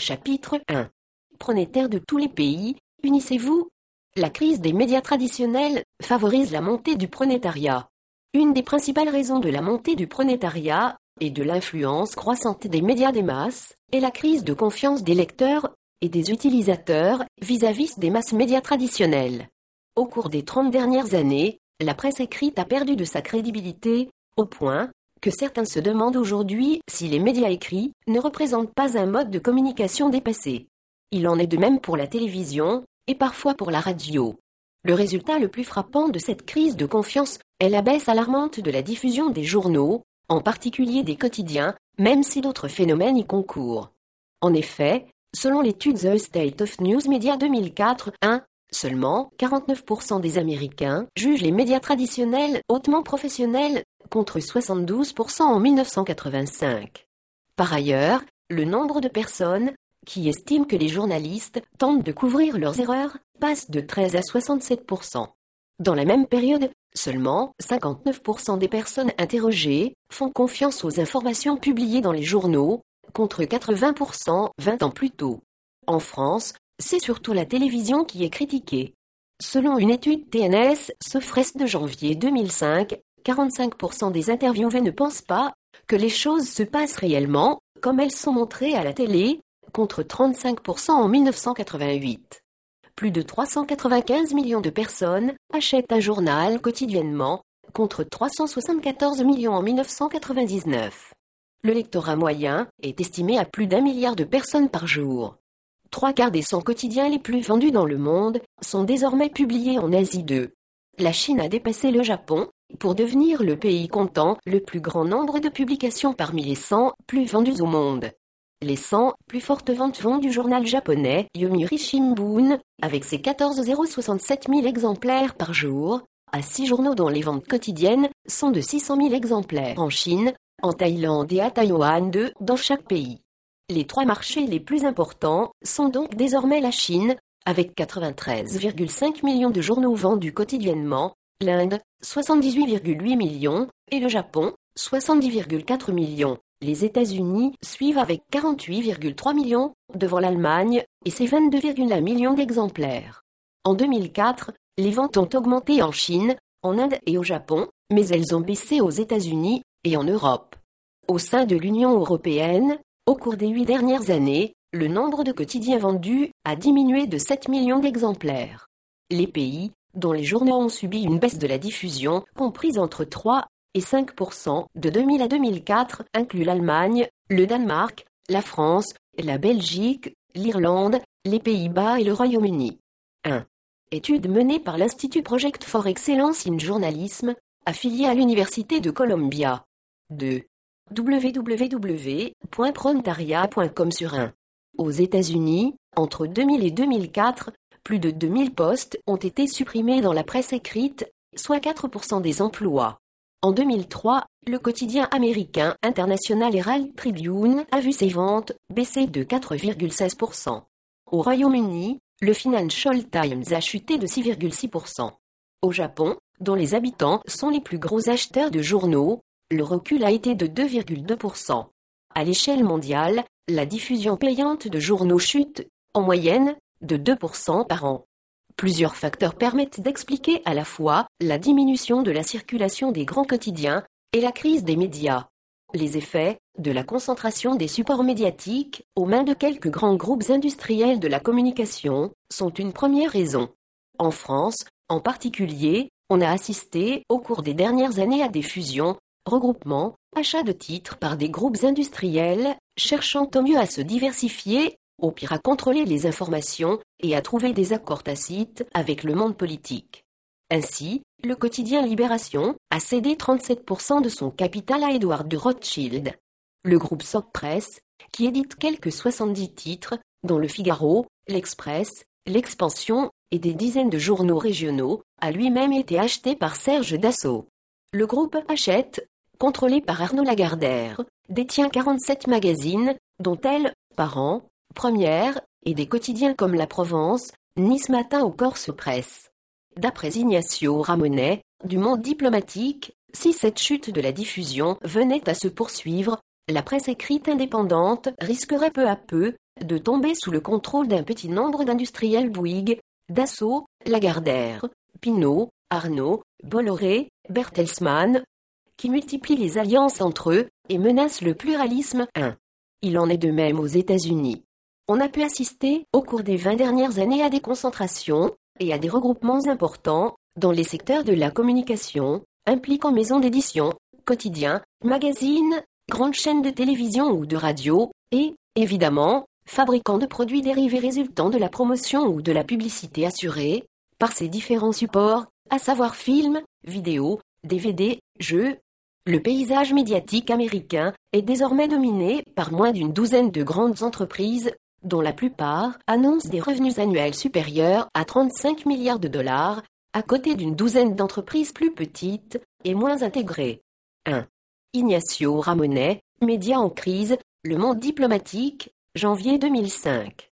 Chapitre 1 Pronétaires de tous les pays, unissez-vous La crise des médias traditionnels favorise la montée du pronétariat. Une des principales raisons de la montée du pronétariat et de l'influence croissante des médias des masses est la crise de confiance des lecteurs et des utilisateurs vis-à-vis des masses médias traditionnels. Au cours des 30 dernières années, la presse écrite a perdu de sa crédibilité, au point que certains se demandent aujourd'hui si les médias écrits ne représentent pas un mode de communication dépassé. Il en est de même pour la télévision, et parfois pour la radio. Le résultat le plus frappant de cette crise de confiance est la baisse alarmante de la diffusion des journaux, en particulier des quotidiens, même si d'autres phénomènes y concourent. En effet, selon l'étude The State of News Media 2004, 1, seulement 49% des Américains jugent les médias traditionnels hautement professionnels, contre 72% en 1985. Par ailleurs, le nombre de personnes qui estiment que les journalistes tentent de couvrir leurs erreurs passe de 13 à 67%. Dans la même période, seulement 59% des personnes interrogées font confiance aux informations publiées dans les journaux, contre 80% 20 ans plus tôt. En France, c'est surtout la télévision qui est critiquée. Selon une étude TNS Sofres de janvier 2005, 45% des interviewés ne pensent pas que les choses se passent réellement, comme elles sont montrées à la télé, contre 35% en 1988. Plus de 395 millions de personnes achètent un journal quotidiennement, contre 374 millions en 1999. Le lectorat moyen est estimé à plus d'un milliard de personnes par jour. Trois quarts des 100 quotidiens les plus vendus dans le monde sont désormais publiés en Asie 2. La Chine a dépassé le Japon pour devenir le pays comptant le plus grand nombre de publications parmi les 100 plus vendus au monde. Les 100 plus fortes ventes vont du journal japonais Yomiuri Shimbun, avec ses 14,067 000 exemplaires par jour, à 6 journaux dont les ventes quotidiennes sont de 600 000 exemplaires en Chine, en Thaïlande et à Taïwan 2 dans chaque pays. Les trois marchés les plus importants sont donc désormais la Chine, avec 93,5 millions de journaux vendus quotidiennement, l'Inde, 78,8 millions, et le Japon, 70,4 millions. Les États-Unis suivent avec 48,3 millions, devant l'Allemagne, et ses 22,1 millions d'exemplaires. En 2004, les ventes ont augmenté en Chine, en Inde et au Japon, mais elles ont baissé aux États-Unis et en Europe. Au sein de l'Union européenne, au cours des huit dernières années, le nombre de quotidiens vendus a diminué de 7 millions d'exemplaires. Les pays dont les journaux ont subi une baisse de la diffusion, comprise entre 3 et 5% de 2000 à 2004, incluent l'Allemagne, le Danemark, la France, la Belgique, l'Irlande, les Pays-Bas et le Royaume-Uni. 1. Étude menée par l'Institut Project for Excellence in Journalism, affilié à l'Université de Columbia. 2. www.prontaria.com sur 1. Aux États-Unis, entre 2000 et 2004, plus de 2000 postes ont été supprimés dans la presse écrite, soit 4% des emplois. En 2003, le quotidien américain International Herald Tribune a vu ses ventes baisser de 4,16%. Au Royaume-Uni, le Financial Times a chuté de 6,6%. Au Japon, dont les habitants sont les plus gros acheteurs de journaux, le recul a été de 2,2%. À l'échelle mondiale, la diffusion payante de journaux chute, en moyenne, de 2% par an. Plusieurs facteurs permettent d'expliquer à la fois la diminution de la circulation des grands quotidiens et la crise des médias. Les effets de la concentration des supports médiatiques aux mains de quelques grands groupes industriels de la communication sont une première raison. En France, en particulier, on a assisté au cours des dernières années à des fusions, regroupements, achats de titres par des groupes industriels, cherchant au mieux à se diversifier au pire à contrôler les informations et à trouver des accords tacites avec le monde politique. Ainsi, le quotidien Libération a cédé 37% de son capital à Edward de Rothschild. Le groupe Soc Press, qui édite quelques 70 titres, dont Le Figaro, L'Express, L'Expansion et des dizaines de journaux régionaux, a lui-même été acheté par Serge Dassault. Le groupe Hachette, contrôlé par Arnaud Lagardère, détient 47 magazines, dont Elle, par an, Première, et des quotidiens comme La Provence, Nice Matin ou Corse Presse. D'après Ignacio Ramonet, du monde diplomatique, si cette chute de la diffusion venait à se poursuivre, la presse écrite indépendante risquerait peu à peu de tomber sous le contrôle d'un petit nombre d'industriels Bouygues, Dassault, Lagardère, Pinot, Arnaud, Bolloré, Bertelsmann, qui multiplient les alliances entre eux et menacent le pluralisme 1. Il en est de même aux États-Unis. On a pu assister au cours des 20 dernières années à des concentrations et à des regroupements importants dans les secteurs de la communication, impliquant maisons d'édition, quotidiens, magazines, grandes chaînes de télévision ou de radio, et, évidemment, fabricants de produits dérivés résultant de la promotion ou de la publicité assurée, par ces différents supports, à savoir films, vidéos, DVD, jeux. Le paysage médiatique américain est désormais dominé par moins d'une douzaine de grandes entreprises, dont la plupart annoncent des revenus annuels supérieurs à 35 milliards de dollars, à côté d'une douzaine d'entreprises plus petites et moins intégrées. 1. Ignacio Ramonet, Médias en crise, Le Monde diplomatique, janvier 2005.